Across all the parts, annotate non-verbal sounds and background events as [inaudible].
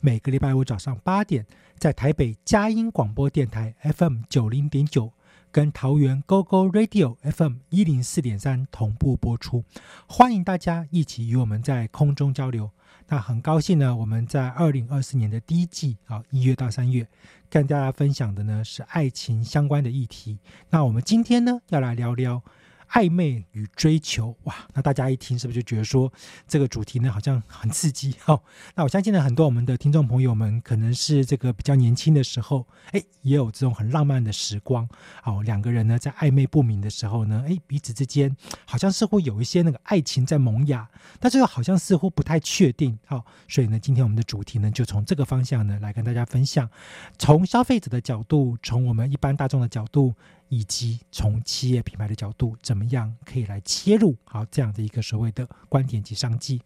每个礼拜五早上八点，在台北佳音广播电台 FM 九零点九，跟桃园 GO GO Radio FM 一零四点三同步播出。欢迎大家一起与我们在空中交流。那很高兴呢，我们在二零二四年的第一季啊，一月到三月，跟大家分享的呢是爱情相关的议题。那我们今天呢，要来聊聊。暧昧与追求，哇！那大家一听是不是就觉得说这个主题呢好像很刺激？[laughs] 哦，那我相信呢，很多我们的听众朋友们可能是这个比较年轻的时候，哎，也有这种很浪漫的时光。哦，两个人呢在暧昧不明的时候呢，哎，彼此之间 [tsk] 好像似乎有一些那个爱情在萌芽，但是又好像似乎不太确定。好，所以呢，今天我们的主题呢就从这个方向呢来跟大家分享，从消费者的角度，从我们一般大众的角度。以及从企业品牌的角度，怎么样可以来切入好这样的一个所谓的观点及商机？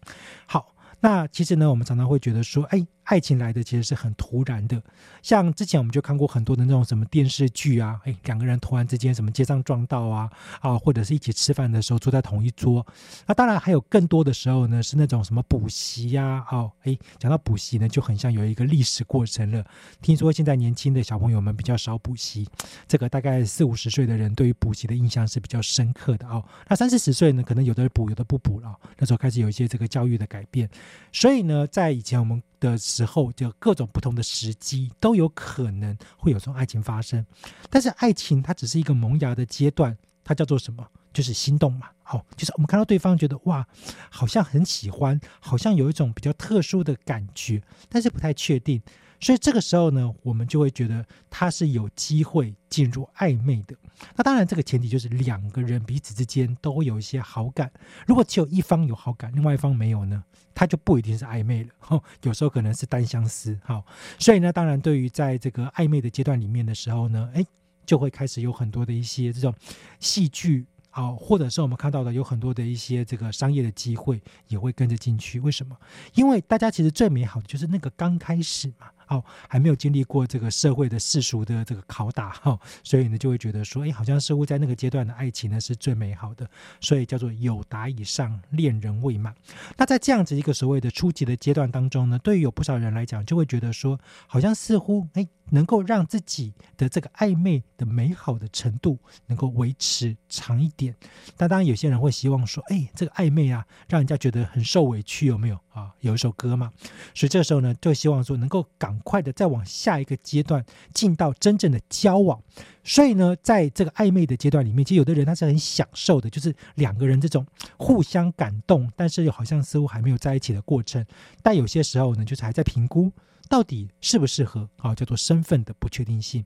好。那其实呢，我们常常会觉得说，哎，爱情来的其实是很突然的。像之前我们就看过很多的那种什么电视剧啊，哎，两个人突然之间什么街上撞到啊，啊，或者是一起吃饭的时候坐在同一桌。那当然还有更多的时候呢，是那种什么补习呀，哦，哎，讲到补习呢，就很像有一个历史过程了。听说现在年轻的小朋友们比较少补习，这个大概四五十岁的人对于补习的印象是比较深刻的哦。那三四十岁呢，可能有的补，有的不补了。那时候开始有一些这个教育的改变。所以呢，在以前我们的候，就各种不同的时机都有可能会有这种爱情发生。但是爱情它只是一个萌芽的阶段，它叫做什么？就是心动嘛。好，就是我们看到对方觉得哇，好像很喜欢，好像有一种比较特殊的感觉，但是不太确定。所以这个时候呢，我们就会觉得他是有机会进入暧昧的。那当然，这个前提就是两个人彼此之间都会有一些好感。如果只有一方有好感，另外一方没有呢，他就不一定是暧昧了。有时候可能是单相思。好，所以呢，当然对于在这个暧昧的阶段里面的时候呢，哎，就会开始有很多的一些这种戏剧。好，或者是我们看到的有很多的一些这个商业的机会也会跟着进去。为什么？因为大家其实最美好的就是那个刚开始嘛。哦，还没有经历过这个社会的世俗的这个拷打哈，所以呢就会觉得说，哎，好像似乎在那个阶段的爱情呢是最美好的，所以叫做有达以上，恋人未满。那在这样子一个所谓的初级的阶段当中呢，对于有不少人来讲，就会觉得说，好像似乎哎。能够让自己的这个暧昧的美好的程度能够维持长一点，但当然有些人会希望说，哎，这个暧昧啊，让人家觉得很受委屈，有没有啊？有一首歌嘛，所以这时候呢，就希望说能够赶快的再往下一个阶段进到真正的交往。所以呢，在这个暧昧的阶段里面，其实有的人他是很享受的，就是两个人这种互相感动，但是又好像似乎还没有在一起的过程。但有些时候呢，就是还在评估。到底适不适合啊？叫做身份的不确定性。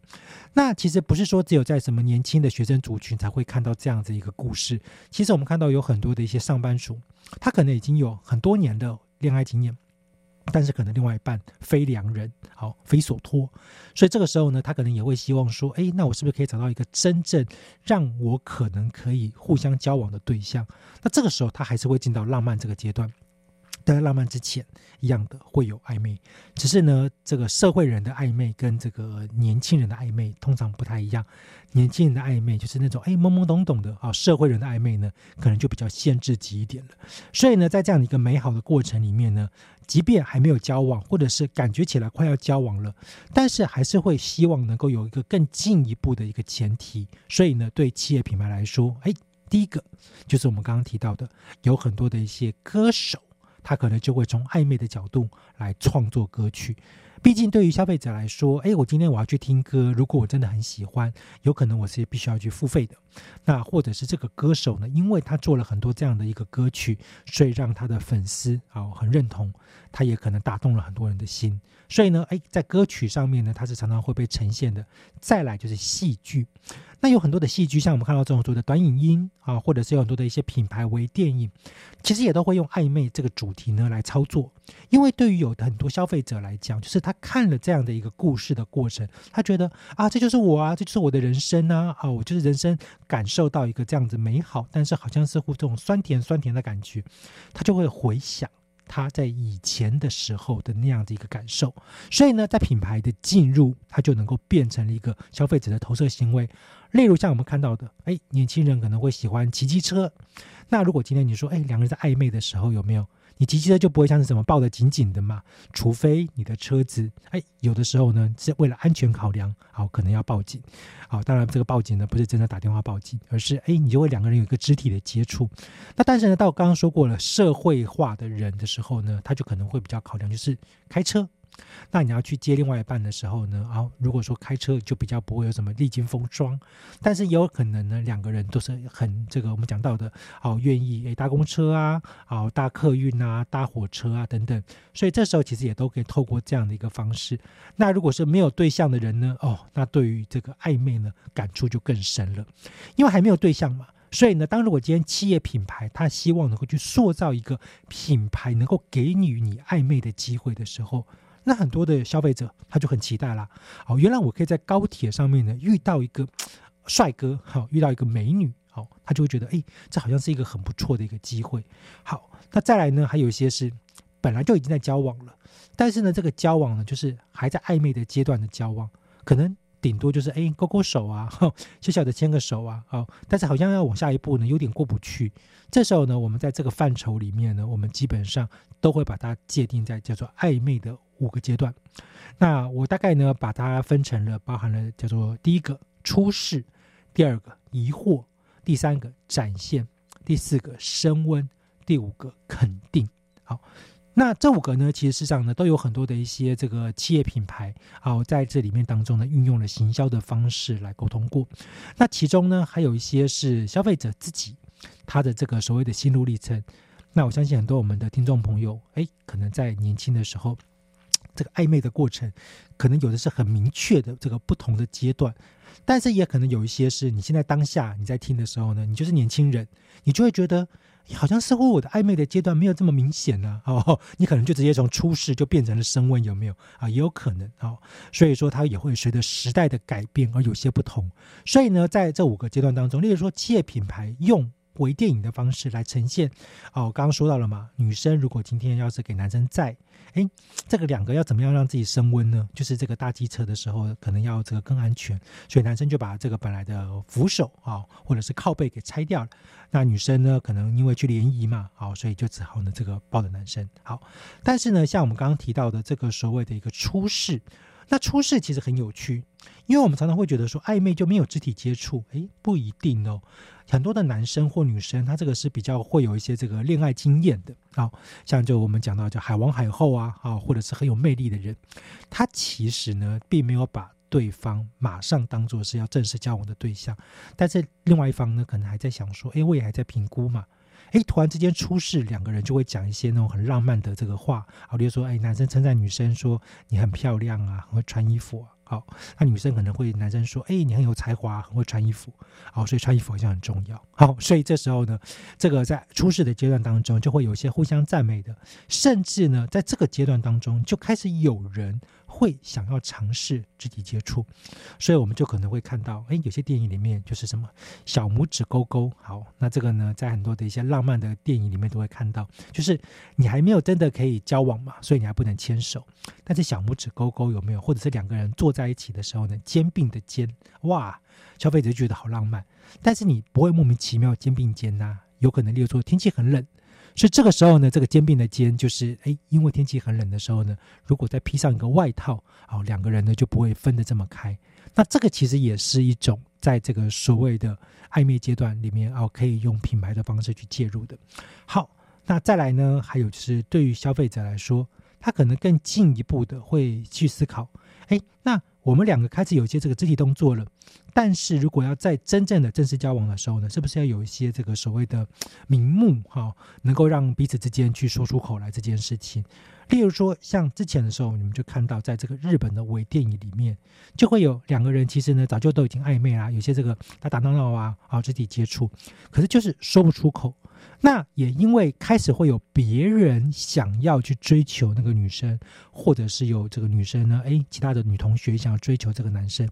那其实不是说只有在什么年轻的学生族群才会看到这样子一个故事。其实我们看到有很多的一些上班族，他可能已经有很多年的恋爱经验，但是可能另外一半非良人，好非所托。所以这个时候呢，他可能也会希望说：，哎，那我是不是可以找到一个真正让我可能可以互相交往的对象？那这个时候他还是会进到浪漫这个阶段。在浪漫之前一样的会有暧昧，只是呢，这个社会人的暧昧跟这个年轻人的暧昧通常不太一样。年轻人的暧昧就是那种哎懵懵懂懂的啊，社会人的暧昧呢，可能就比较限制级一点了。所以呢，在这样的一个美好的过程里面呢，即便还没有交往，或者是感觉起来快要交往了，但是还是会希望能够有一个更进一步的一个前提。所以呢，对企业品牌来说，哎，第一个就是我们刚刚提到的，有很多的一些歌手。他可能就会从暧昧的角度来创作歌曲，毕竟对于消费者来说，诶，我今天我要去听歌，如果我真的很喜欢，有可能我是必须要去付费的。那或者是这个歌手呢，因为他做了很多这样的一个歌曲，所以让他的粉丝啊很认同，他也可能打动了很多人的心。所以呢，哎，在歌曲上面呢，它是常常会被呈现的。再来就是戏剧。那有很多的戏剧，像我们看到这种所谓的短影音啊，或者是有很多的一些品牌微电影，其实也都会用暧昧这个主题呢来操作。因为对于有很多消费者来讲，就是他看了这样的一个故事的过程，他觉得啊，这就是我啊，这就是我的人生啊，啊，我就是人生感受到一个这样子美好，但是好像似乎这种酸甜酸甜的感觉，他就会回想。他在以前的时候的那样的一个感受，所以呢，在品牌的进入，它就能够变成了一个消费者的投射行为。例如像我们看到的，哎，年轻人可能会喜欢骑机车。那如果今天你说，哎，两个人在暧昧的时候有没有？你骑机车就不会像是什么抱得紧紧的嘛？除非你的车子，哎，有的时候呢是为了安全考量，好，可能要报警。好，当然这个报警呢不是真的打电话报警，而是哎，你就会两个人有一个肢体的接触。那但是呢，到刚刚说过了，社会化的人的时候呢，他就可能会比较考量，就是开车。那你要去接另外一半的时候呢？啊，如果说开车就比较不会有什么历经风霜，但是也有可能呢，两个人都是很这个我们讲到的，好愿意诶搭公车啊，好搭客运啊，搭火车啊等等，所以这时候其实也都可以透过这样的一个方式。那如果是没有对象的人呢？哦，那对于这个暧昧呢，感触就更深了，因为还没有对象嘛。所以呢，当如果今天企业品牌他希望能够去塑造一个品牌，能够给予你暧昧的机会的时候。那很多的消费者他就很期待啦。哦，原来我可以在高铁上面呢遇到一个 [tsk] 帅哥，好遇到一个美女，好，他就会觉得，哎，这好像是一个很不错的一个机会。好，那再来呢，还有一些是本来就已经在交往了，但是呢，这个交往呢，就是还在暧昧的阶段的交往，可能。顶多就是哎勾勾手啊，[laughs] 小小的牵个手啊，好，但是好像要往下一步呢，有点过不去。这时候呢，我们在这个范畴里面呢，我们基本上都会把它界定在叫做暧昧的五个阶段。那我大概呢，把它分成了，包含了叫做第一个初试，第二个疑惑，第三个展现，第四个升温，第五个肯定。好。那这五个呢，其实事实上呢，都有很多的一些这个企业品牌啊，在这里面当中呢，运用了行销的方式来沟通过。那其中呢，还有一些是消费者自己他的这个所谓的心路历程。那我相信很多我们的听众朋友，哎，可能在年轻的时候，这个暧昧的过程，可能有的是很明确的这个不同的阶段，但是也可能有一些是你现在当下你在听的时候呢，你就是年轻人，你就会觉得。好像似乎我的暧昧的阶段没有这么明显呢，[laughs] 哦，你可能就直接从初试就变成了升温，有没有啊？也有可能哦，所以说它也会随着时代的改变而有些不同。所以呢，在这五个阶段当中，例如说企业品牌用。微电影的方式来呈现哦，刚刚说到了嘛，女生如果今天要是给男生在，哎，这个两个要怎么样让自己升温呢？就是这个搭机车的时候，可能要这个更安全，所以男生就把这个本来的扶手啊，或者是靠背给拆掉了。那女生呢，可能因为去联谊嘛，好，所以就只好呢这个抱着男生。好，但是呢，像我们刚刚提到的这个所谓的一个出事。那出事其实很有趣，因为我们常常会觉得说暧昧就没有肢体接触，诶，不一定哦。很多的男生或女生，他这个是比较会有一些这个恋爱经验的啊，像就我们讲到叫海王海后啊，啊，或者是很有魅力的人，他其实呢并没有把对方马上当做是要正式交往的对象，但是另外一方呢可能还在想说，诶，我也还在评估嘛。哎，突然之间出事，两个人就会讲一些那种很浪漫的这个话，好，比如说，哎，男生称赞女生说你很漂亮啊，很会穿衣服，好，那女生可能会男生说，哎，你很有才华，很会穿衣服，好，所以穿衣服好像很重要，好，所以这时候呢，这个在出事的阶段当中，就会有一些互相赞美的，甚至呢，在这个阶段当中，就开始有人。会想要尝试肢体接触，所以我们就可能会看到，哎，有些电影里面就是什么小拇指勾勾。好，那这个呢，在很多的一些浪漫的电影里面都会看到，就是你还没有真的可以交往嘛，所以你还不能牵手，但是小拇指勾勾有没有？或者是两个人坐在一起的时候呢，肩并的肩，哇，消费者就觉得好浪漫，但是你不会莫名其妙肩并肩呐，有可能例如说天气很冷。所以这个时候呢，这个肩并的肩就是哎，因为天气很冷的时候呢，如果再披上一个外套，哦，两个人呢就不会分得这么开。那这个其实也是一种在这个所谓的暧昧阶段里面哦，可以用品牌的方式去介入的。好，那再来呢，还有就是对于消费者来说，他可能更进一步的会去思考，哎，那。我们两个开始有些这个肢体动作了，但是如果要在真正的正式交往的时候呢，是不是要有一些这个所谓的名目哈，能够让彼此之间去说出口来这件事情？例如说，像之前的时候，你们就看到在这个日本的微电影里面，就会有两个人其实呢早就都已经暧昧啦，有些这个打打闹闹啊，啊肢体接触，可是就是说不出口。那也因为开始会有别人想要去追求那个女生，或者是有这个女生呢，哎，其他的女同学想要追求这个男生，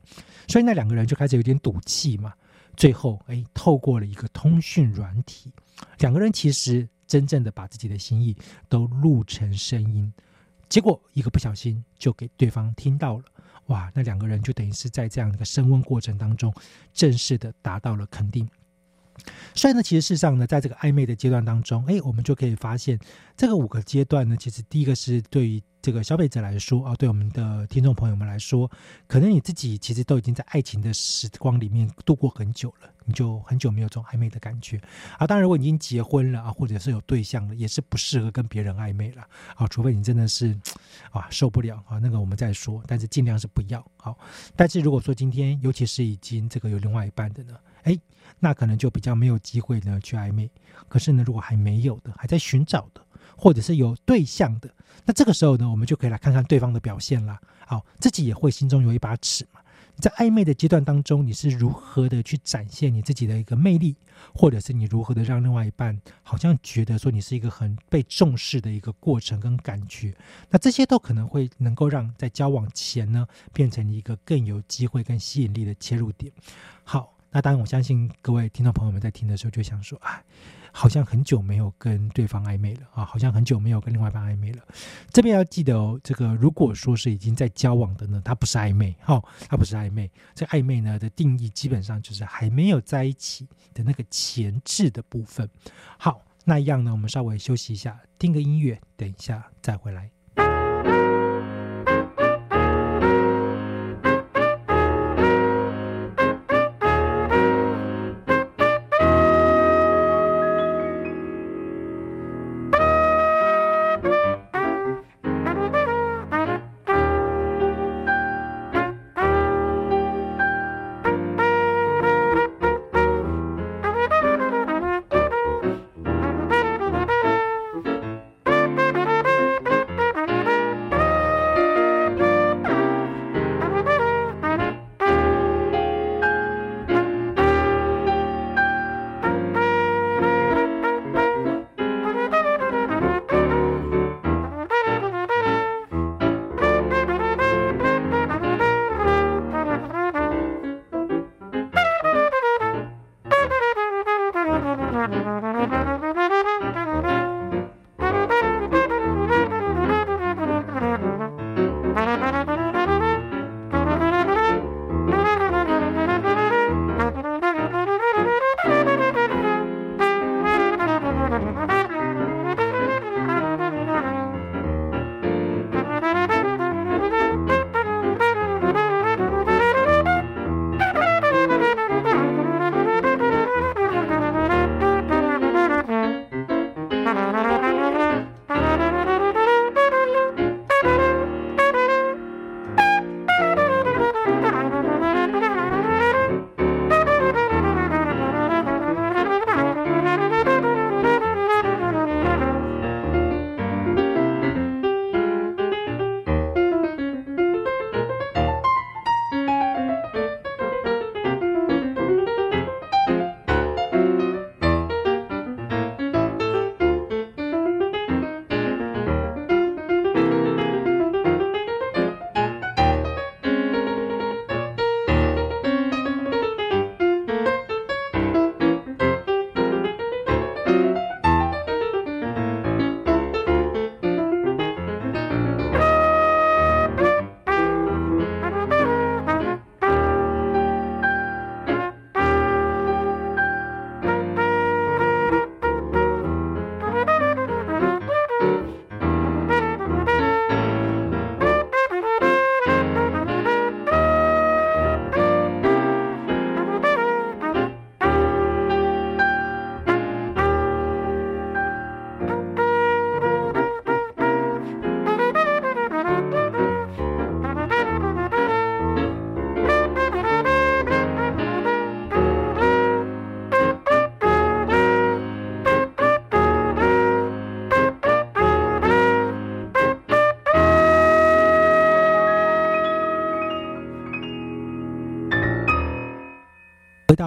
所以那两个人就开始有点赌气嘛。最后，哎，透过了一个通讯软体，两个人其实真正的把自己的心意都录成声音，结果一个不小心就给对方听到了。哇，那两个人就等于是在这样一个升温过程当中，正式的达到了肯定。所以呢，其实事实上呢，在这个暧昧的阶段当中，哎，我们就可以发现，这个五个阶段呢，其实第一个是对于这个消费者来说啊，对我们的听众朋友们来说，可能你自己其实都已经在爱情的时光里面度过很久了，你就很久没有这种暧昧的感觉啊。当然，如果你已经结婚了啊，或者是有对象了，也是不适合跟别人暧昧了啊，除非你真的是啊受不了啊，那个我们再说，但是尽量是不要好。但是如果说今天，尤其是已经这个有另外一半的呢？那可能就比较没有机会呢去暧昧。可是呢，如果还没有的，还在寻找的，或者是有对象的，那这个时候呢，我们就可以来看看对方的表现啦。好，自己也会心中有一把尺嘛。在暧昧的阶段当中，你是如何的去展现你自己的一个魅力，或者是你如何的让另外一半好像觉得说你是一个很被重视的一个过程跟感觉？那这些都可能会能够让在交往前呢，变成一个更有机会、更吸引力的切入点。好。那当然，我相信各位听众朋友们在听的时候就想说：“哎，好像很久没有跟对方暧昧了啊，好像很久没有跟另外一半暧昧了。”这边要记得哦，这个如果说是已经在交往的呢，它不是暧昧，哈，它不是暧昧。这暧昧呢的定义基本上就是还没有在一起的那个前置的部分。好，那一样呢，我们稍微休息一下，听个音乐，等一下再回来。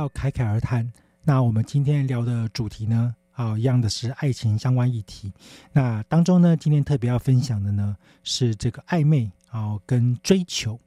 到侃侃而谈，那我们今天聊的主题呢，啊，一样的是爱情相关议题。那当中呢，今天特别要分享的呢，是这个暧昧啊跟追求。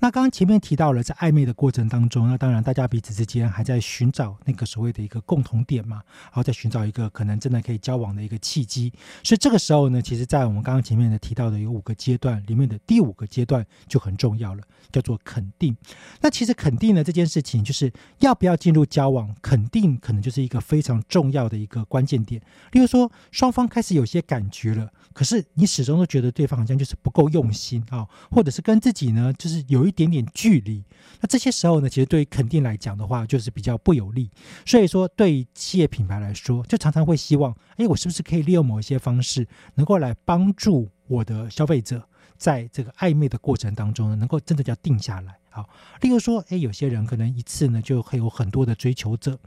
那刚刚前面提到了，在暧昧的过程当中，那当然大家彼此之间还在寻找那个所谓的一个共同点嘛，然后在寻找一个可能真的可以交往的一个契机。所以这个时候呢，其实，在我们刚刚前面的提到的有五个阶段里面的第五个阶段就很重要了，叫做肯定。那其实肯定呢这件事情，就是要不要进入交往，肯定可能就是一个非常重要的一个关键点。例如说，双方开始有些感觉了，可是你始终都觉得对方好像就是不够用心啊，或者是跟自己呢，就是有有一。点点距离，那这些时候呢，其实对于肯定来讲的话，就是比较不有利。所以说，对于企业品牌来说，就常常会希望，哎，我是不是可以利用某一些方式，能够来帮助我的消费者，在这个暧昧的过程当中呢，能够真的叫定下来。好，例如说，哎，有些人可能一次呢，就会有很多的追求者，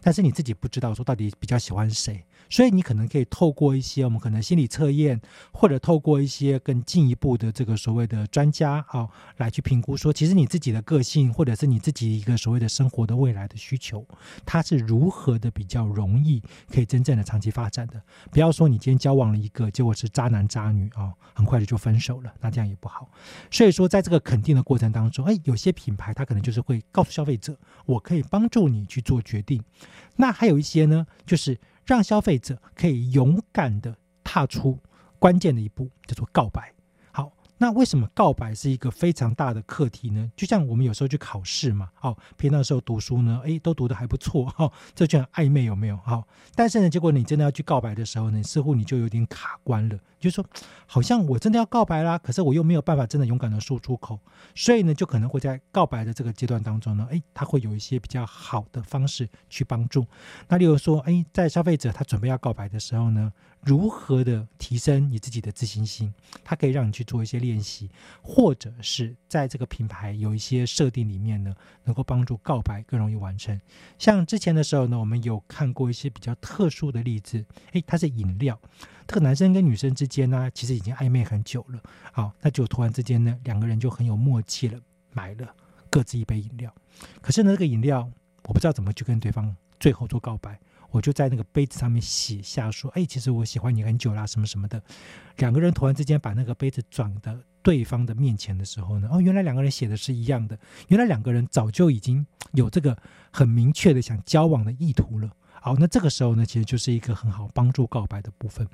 但是你自己不知道说到底比较喜欢谁。所以你可能可以透过一些我们可能心理测验，或者透过一些更进一步的这个所谓的专家啊，来去评估说，其实你自己的个性，或者是你自己一个所谓的生活的未来的需求，它是如何的比较容易可以真正的长期发展的。不要说你今天交往了一个，结果是渣男渣女啊，很快的就分手了，那这样也不好。所以说，在这个肯定的过程当中，哎，有些品牌它可能就是会告诉消费者，我可以帮助你去做决定。那还有一些呢，就是。让消费者可以勇敢的踏出关键的一步，叫做告白。那为什么告白是一个非常大的课题呢？就像我们有时候去考试嘛，哦，平常时候读书呢，诶，都读得还不错，哈，这就很暧昧，有没有？好，但是呢，结果你真的要去告白的时候呢，似乎你就有点卡关了，就说好像我真的要告白啦，可是我又没有办法真的勇敢的说出口，所以呢，就可能会在告白的这个阶段当中呢，诶，他会有一些比较好的方式去帮助。那例如说，诶，在消费者他准备要告白的时候呢，如何的提升你自己的自信心？他可以让你去做一些。练习，或者是在这个品牌有一些设定里面呢，能够帮助告白更容易完成。像之前的时候呢，我们有看过一些比较特殊的例子，诶，它是饮料，这个男生跟女生之间呢，其实已经暧昧很久了，好，那就突然之间呢，两个人就很有默契了，买了各自一杯饮料。可是呢，这个饮料我不知道怎么去跟对方最后做告白。我就在那个杯子上面写下说：“哎，其实我喜欢你很久啦，什么什么的。”两个人突然之间把那个杯子转到对方的面前的时候呢，哦，原来两个人写的是一样的，原来两个人早就已经有这个很明确的想交往的意图了。好，那这个时候呢，其实就是一个很好帮助告白的部分。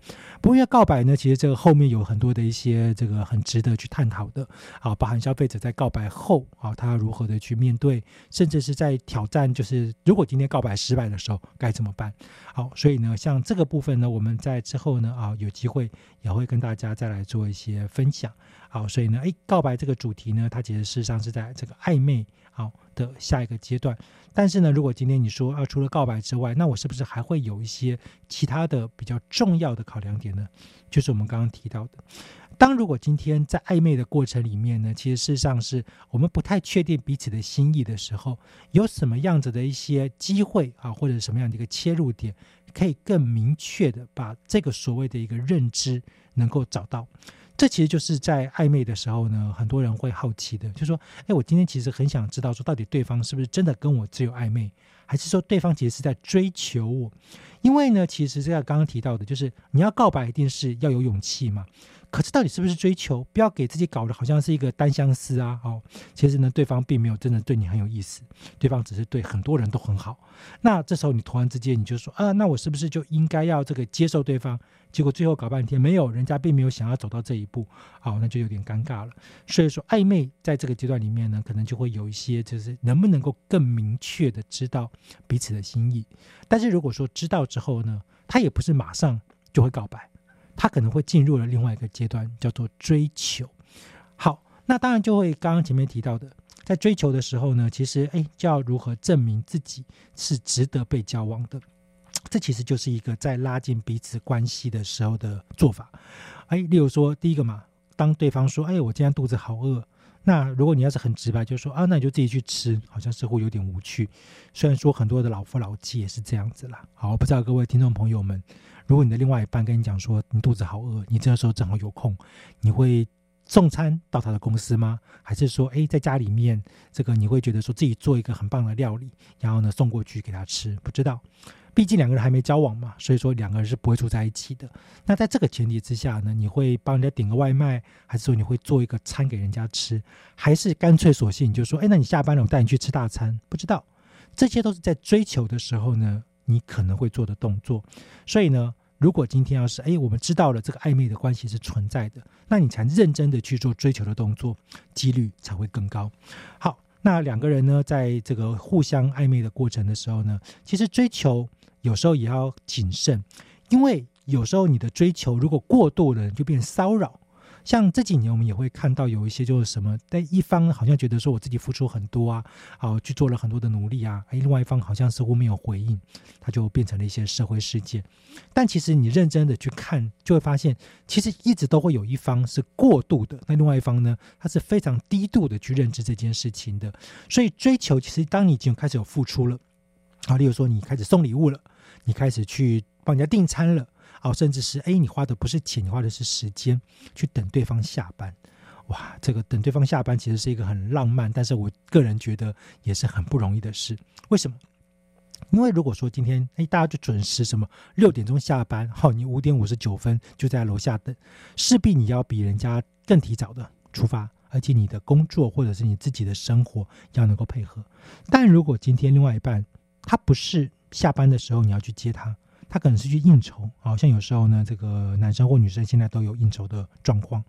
不过，要告白呢，其实这个后面有很多的一些这个很值得去探讨的。啊，包含消费者在告白后啊，他如何的去面对，甚至是在挑战，就是如果今天告白失败的时候该怎么办？好，所以呢，像这个部分呢，我们在之后呢，啊，有机会也会跟大家再来做一些分享。好，所以呢，哎，告白这个主题呢，它其实事实上是在这个暧昧好的下一个阶段。但是呢，如果今天你说啊，除了告白之外，那我是不是还会有一些其他的比较重要的考量点呢？就是我们刚刚提到的，当如果今天在暧昧的过程里面呢，其实事实上是我们不太确定彼此的心意的时候，有什么样子的一些机会啊，或者什么样的一个切入点，可以更明确的把这个所谓的一个认知能够找到。这其实就是在暧昧的时候呢，很多人会好奇的，就说：“哎，我今天其实很想知道，说到底对方是不是真的跟我只有暧昧，还是说对方其实是在追求我？因为呢，其实这个刚刚提到的，就是你要告白一定是要有勇气嘛。”可是到底是不是追求？不要给自己搞得好像是一个单相思啊！哦，其实呢，对方并没有真的对你很有意思，对方只是对很多人都很好。那这时候你突然之间你就说啊，那我是不是就应该要这个接受对方？结果最后搞半天没有，人家并没有想要走到这一步，好，那就有点尴尬了。所以说暧昧在这个阶段里面呢，可能就会有一些就是能不能够更明确的知道彼此的心意。但是如果说知道之后呢，他也不是马上就会告白。他可能会进入了另外一个阶段，叫做追求。好，那当然就会刚刚前面提到的，在追求的时候呢，其实哎，就要如何证明自己是值得被交往的。这其实就是一个在拉近彼此关系的时候的做法。哎，例如说，第一个嘛，当对方说：“哎，我今天肚子好饿。”那如果你要是很直白，就说：“啊，那你就自己去吃。”好像似乎有点无趣。虽然说很多的老夫老妻也是这样子啦。好，不知道各位听众朋友们。如果你的另外一半跟你讲说你肚子好饿，你这个时候正好有空，你会送餐到他的公司吗？还是说，哎，在家里面，这个你会觉得说自己做一个很棒的料理，然后呢送过去给他吃？不知道，毕竟两个人还没交往嘛，所以说两个人是不会住在一起的。那在这个前提之下呢，你会帮人家点个外卖，还是说你会做一个餐给人家吃？还是干脆索性就说，哎，那你下班了，我带你去吃大餐？不知道，这些都是在追求的时候呢，你可能会做的动作。所以呢。如果今天要是哎，我们知道了这个暧昧的关系是存在的，那你才认真的去做追求的动作，几率才会更高。好，那两个人呢，在这个互相暧昧的过程的时候呢，其实追求有时候也要谨慎，因为有时候你的追求如果过度了，就变骚扰。像这几年，我们也会看到有一些就是什么，但一方好像觉得说我自己付出很多啊，好去做了很多的努力啊，哎，另外一方好像似乎没有回应，它就变成了一些社会事件。但其实你认真的去看，就会发现，其实一直都会有一方是过度的，那另外一方呢，他是非常低度的去认知这件事情的。所以追求，其实当你已经开始有付出了，啊，例如说你开始送礼物了，你开始去帮人家订餐了。哦，甚至是哎，你花的不是钱，你花的是时间去等对方下班。哇，这个等对方下班其实是一个很浪漫，但是我个人觉得也是很不容易的事。为什么？因为如果说今天哎，大家就准时什么六点钟下班，好，你五点五十九分就在楼下等，势必你要比人家更提早的出发，而且你的工作或者是你自己的生活要能够配合。但如果今天另外一半他不是下班的时候你要去接他。他可能是去应酬，好像有时候呢，这个男生或女生现在都有应酬的状况。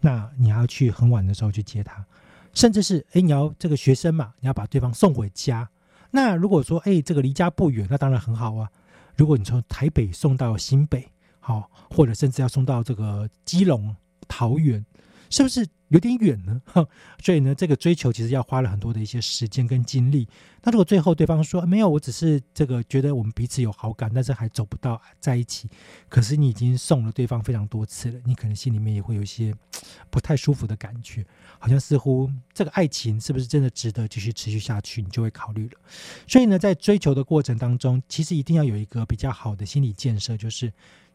那你要去很晚的时候去接他，甚至是哎，你要这个学生嘛，你要把对方送回家。那如果说哎，这个离家不远，那当然很好啊。如果你从台北送到新北，好，或者甚至要送到这个基隆、桃园。是不是有点远呢？[laughs] 所以呢，这个追求其实要花了很多的一些时间跟精力。那如果最后对方说没有，我只是这个觉得我们彼此有好感，但是还走不到在一起。可是你已经送了对方非常多次了，你可能心里面也会有一些 [tsk] 不太舒服的感觉，好像似乎这个爱情是不是真的值得继续持续下去？你就会考虑了。所以呢，在追求的过程当中，其实一定要有一个比较好的心理建设，就是。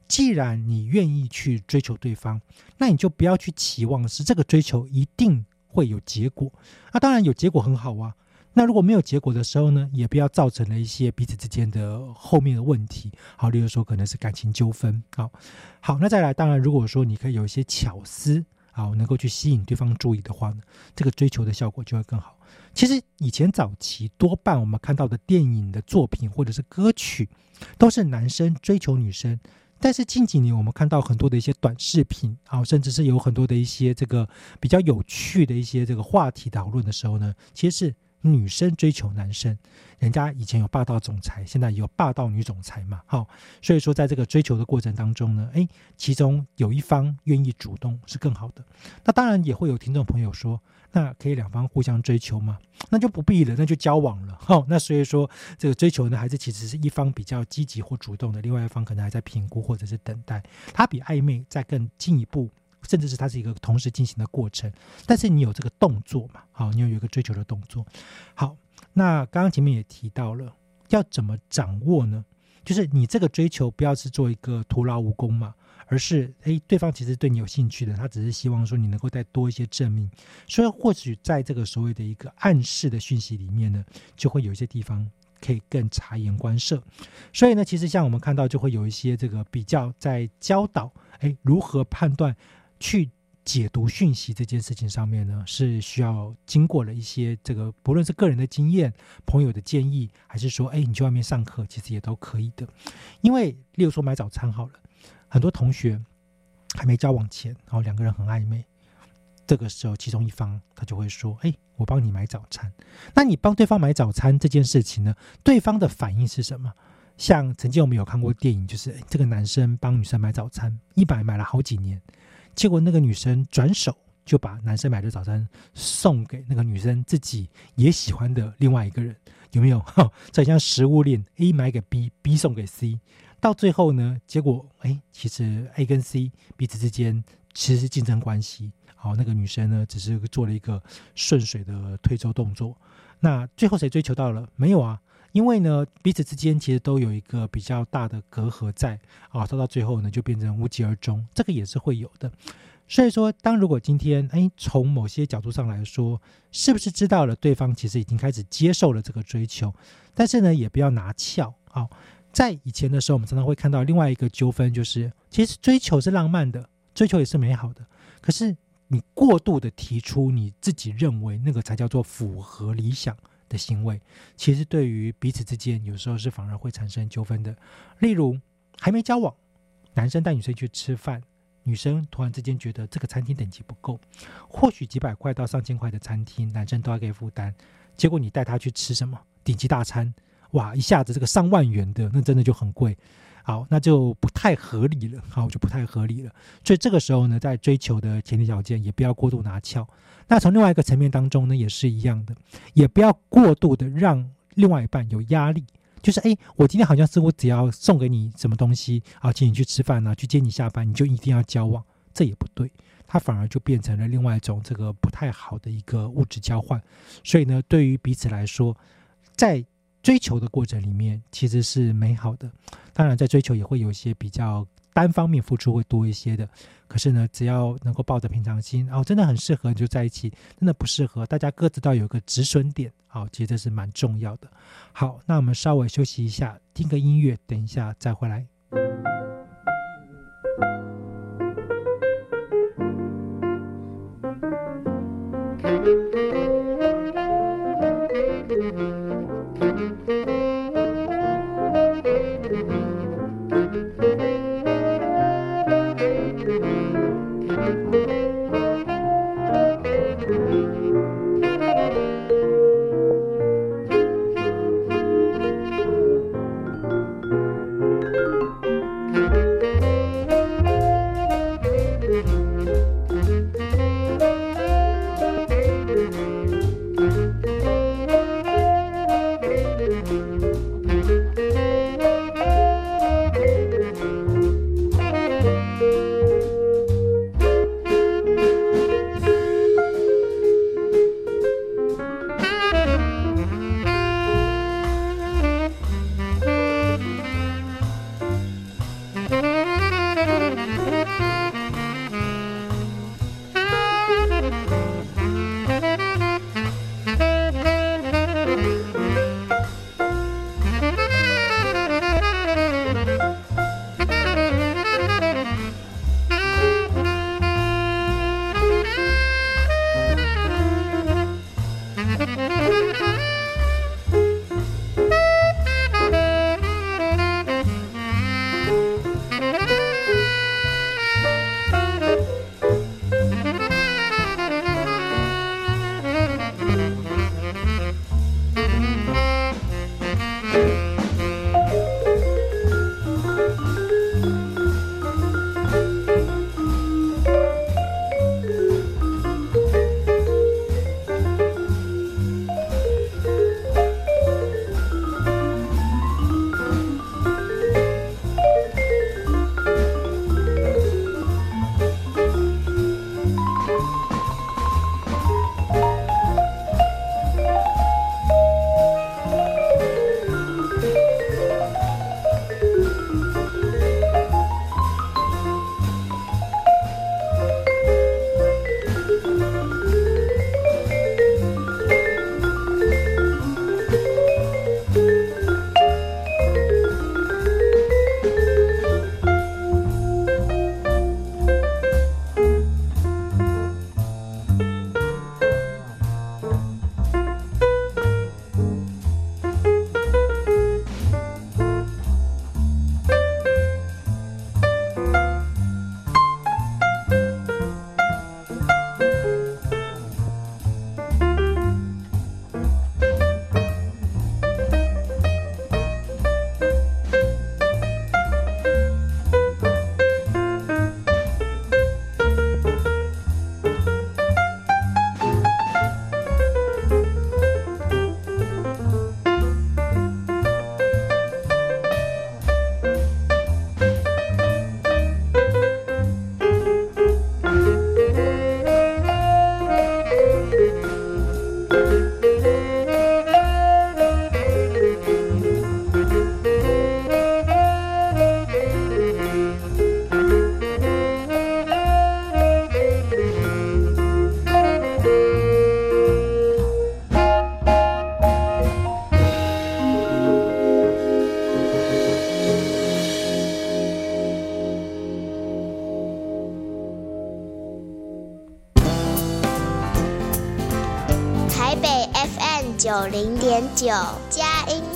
既然你愿意去追求对方，那你就不要去期望是这个追求一定会有结果。那当然有结果很好啊。那如果没有结果的时候呢，也不要造成了一些彼此之间的后面的问题。好，例如说可能是感情纠纷。好，好，那再来，当然如果说你可以有一些巧思，好，能够去吸引对方注意的话呢，这个追求的效果就会更好。其实以前早期多半我们看到的电影的作品或者是歌曲，都是男生追求女生。但是近几年，我们看到很多的一些短视频啊，甚至是有很多的一些这个比较有趣的一些这个话题讨论的时候呢，其实是女生追求男生。人家以前有霸道总裁，现在有霸道女总裁嘛，好，所以说在这个追求的过程当中呢，诶，其中有一方愿意主动是更好的。那当然也会有听众朋友说。那可以两方互相追求吗？那就不必了，那就交往了。[laughs] 哈，那所以说这个追求呢，还是其实是一方比较积极或主动的，另外一方可能还在评估或者是等待。它比暧昧再更进一步，甚至是它是一个同时进行的过程。但是你有这个动作嘛？好，你有一个追求的动作。好，那刚刚前面也提到了，要怎么掌握呢？就是你这个追求不要是做一个徒劳无功嘛。而是，哎，对方其实对你有兴趣的，他只是希望说你能够再多一些证明，所以或许在这个所谓的一个暗示的讯息里面呢，就会有一些地方可以更察言观色。所以呢，其实像我们看到，就会有一些这个比较在教导，哎，如何判断、去解读讯息这件事情上面呢，是需要经过了一些这个，不论是个人的经验、朋友的建议，还是说，哎，你去外面上课，其实也都可以的。因为，例如说买早餐好了。很多同学还没交往前，然后两个人很暧昧，这个时候其中一方他就会说：“哎，我帮你买早餐。”那你帮对方买早餐这件事情呢？对方的反应是什么？像曾经我们有看过电影，就是这个男生帮女生买早餐，一买买了好几年，结果那个女生转手就把男生买的早餐送给那个女生自己也喜欢的另外一个人，有没有？[laughs] 这像食物链，A 买给 B，B 送给 C。到最后呢，结果哎，其实 A 跟 C 彼此之间其实是竞争关系。好，那个女生呢，只是做了一个顺水的推舟动作。那最后谁追求到了？没有啊，因为呢，彼此之间其实都有一个比较大的隔阂在啊。到到最后呢，就变成无疾而终，这个也是会有的。所以说，当如果今天哎，从某些角度上来说，是不是知道了对方其实已经开始接受了这个追求？但是呢，也不要拿翘。好，在以前的时候，我们常常会看到另外一个纠纷，就是其实追求是浪漫的，追求也是美好的。可是你过度的提出你自己认为那个才叫做符合理想的行为，其实对于彼此之间有时候是反而会产生纠纷的。例如，还没交往，男生带女生去吃饭。女生突然之间觉得这个餐厅等级不够，或许几百块到上千块的餐厅，男生都要给负担。结果你带她去吃什么顶级大餐，哇，一下子这个上万元的，那真的就很贵。好，那就不太合理了。好，就不太合理了。所以这个时候呢，在追求的前提条件，也不要过度拿翘。那从另外一个层面当中呢，也是一样的，也不要过度的让另外一半有压力。就是哎，我今天好像是我只要送给你什么东西啊，请你去吃饭啊，去接你下班，你就一定要交往，这也不对，它反而就变成了另外一种这个不太好的一个物质交换。所以呢，对于彼此来说，在追求的过程里面其实是美好的。当然，在追求也会有一些比较。单方面付出会多一些的，可是呢，只要能够抱着平常心，哦，真的很适合就在一起；真的不适合，大家各自都有个止损点，好，其实这是蛮重要的。好，那我们稍微休息一下，听个音乐，等一下再回来。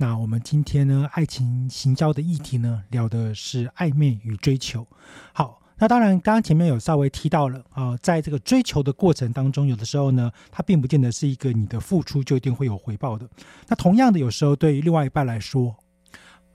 那我们今天呢，爱情行交的议题呢，聊的是暧昧与追求。好，那当然，刚刚前面有稍微提到了啊，在这个追求的过程当中，有的时候呢，它并不见得是一个你的付出就一定会有回报的。那同样的，有时候对于另外一半来说，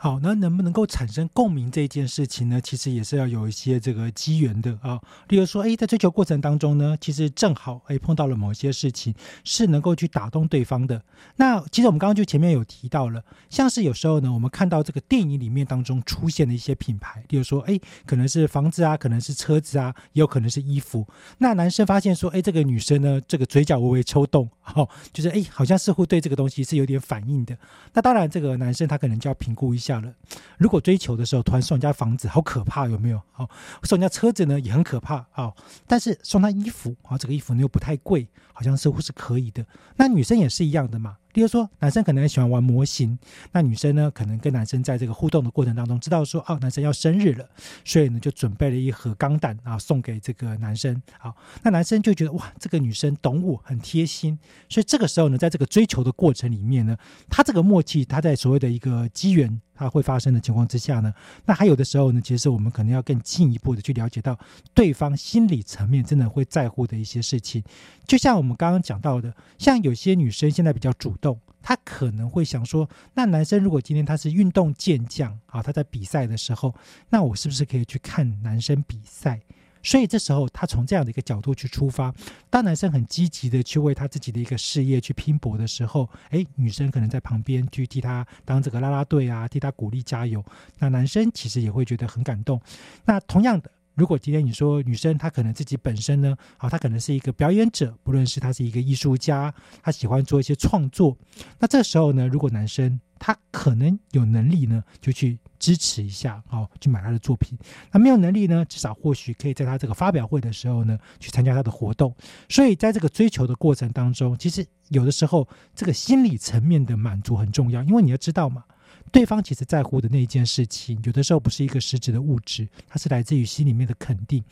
好，那能不能够产生共鸣这一件事情呢？其实也是要有一些这个机缘的啊。例如说，哎，在追求过程当中呢，其实正好哎碰到了某些事情是能够去打动对方的。那其实我们刚刚就前面有提到了，像是有时候呢，我们看到这个电影里面当中出现的一些品牌，例如说，哎，可能是房子啊，可能是车子啊，也有可能是衣服。那男生发现说，哎，这个女生呢，这个嘴角微微抽动，哦，就是哎，好像似乎对这个东西是有点反应的。那当然，这个男生他可能就要评估一下。了，如果追求的时候突然送人家房子，好可怕，有没有？好，送人家车子呢，也很可怕啊。但是送他衣服啊，这个衣服呢又不太贵，好像似乎是可以的。那女生也是一样的嘛。比如说，男生可能喜欢玩模型，那女生呢，可能跟男生在这个互动的过程当中，知道说，哦，男生要生日了，所以呢，就准备了一盒钢弹啊，送给这个男生。好，那男生就觉得，哇，这个女生懂我，很贴心。所以这个时候呢，在这个追求的过程里面呢，他这个默契，他在所谓的一个机缘。它会发生的情况之下呢，那还有的时候呢，其实我们可能要更进一步的去了解到对方心理层面真的会在乎的一些事情。就像我们刚刚讲到的，像有些女生现在比较主动，她可能会想说，那男生如果今天他是运动健将啊，他在比赛的时候，那我是不是可以去看男生比赛？所以这时候，他从这样的一个角度去出发，当男生很积极的去为他自己的一个事业去拼搏的时候，哎，女生可能在旁边去替他当这个拉拉队啊，替他鼓励加油，那男生其实也会觉得很感动。那同样的。如果今天你说女生她可能自己本身呢，好，她可能是一个表演者，不论是她是一个艺术家，她喜欢做一些创作，那这时候呢，如果男生他可能有能力呢，就去支持一下，哦，去买他的作品。那没有能力呢，至少或许可以在他这个发表会的时候呢，去参加他的活动。所以在这个追求的过程当中，其实有的时候这个心理层面的满足很重要，因为你要知道嘛。对方其实在乎的那一件事情，有的时候不是一个实质的物质，它是来自于心里面的肯定。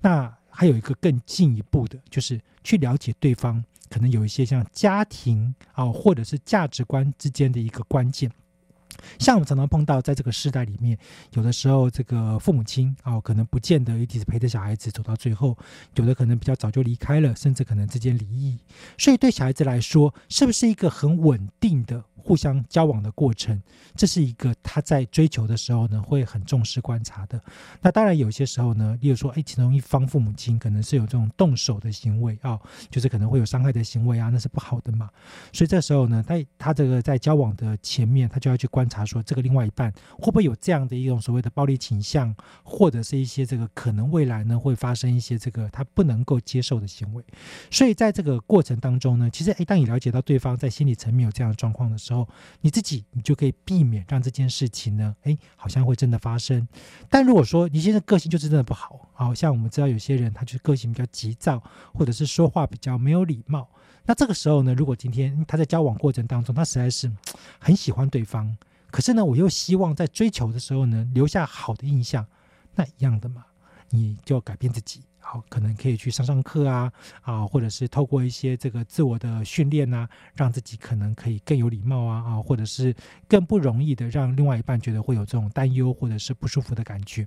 那还有一个更进一步的，就是去了解对方，可能有一些像家庭啊，或者是价值观之间的一个关键。像我们常常碰到，在这个时代里面，有的时候这个父母亲啊，可能不见得一直陪着小孩子走到最后，有的可能比较早就离开了，甚至可能之间离异。所以对小孩子来说，是不是一个很稳定的？互相交往的过程，这是一个他在追求的时候呢，会很重视观察的。那当然有些时候呢，例如说，哎，其中一方父母亲可能是有这种动手的行为啊，就是可能会有伤害的行为啊，那是不好的嘛。所以这时候呢，他他这个在交往的前面，他就要去观察说，这个另外一半会不会有这样的一种所谓的暴力倾向，或者是一些这个可能未来呢会发生一些这个他不能够接受的行为。所以在这个过程当中呢，其实哎，当你了解到对方在心理层面有这样的状况的时候，时候，你自己你就可以避免让这件事情呢，哎，好像会真的发生。但如果说你现在个性就是真的不好，好像我们知道有些人他就是个性比较急躁，或者是说话比较没有礼貌。那这个时候呢，如果今天他在交往过程当中，他实在是很喜欢对方，可是呢，我又希望在追求的时候呢，留下好的印象，那一样的嘛，你就改变自己。好，可能可以去上上课啊，啊，或者是透过一些这个自我的训练呐，让自己可能可以更有礼貌啊，啊，或者是更不容易的让另外一半觉得会有这种担忧或者是不舒服的感觉。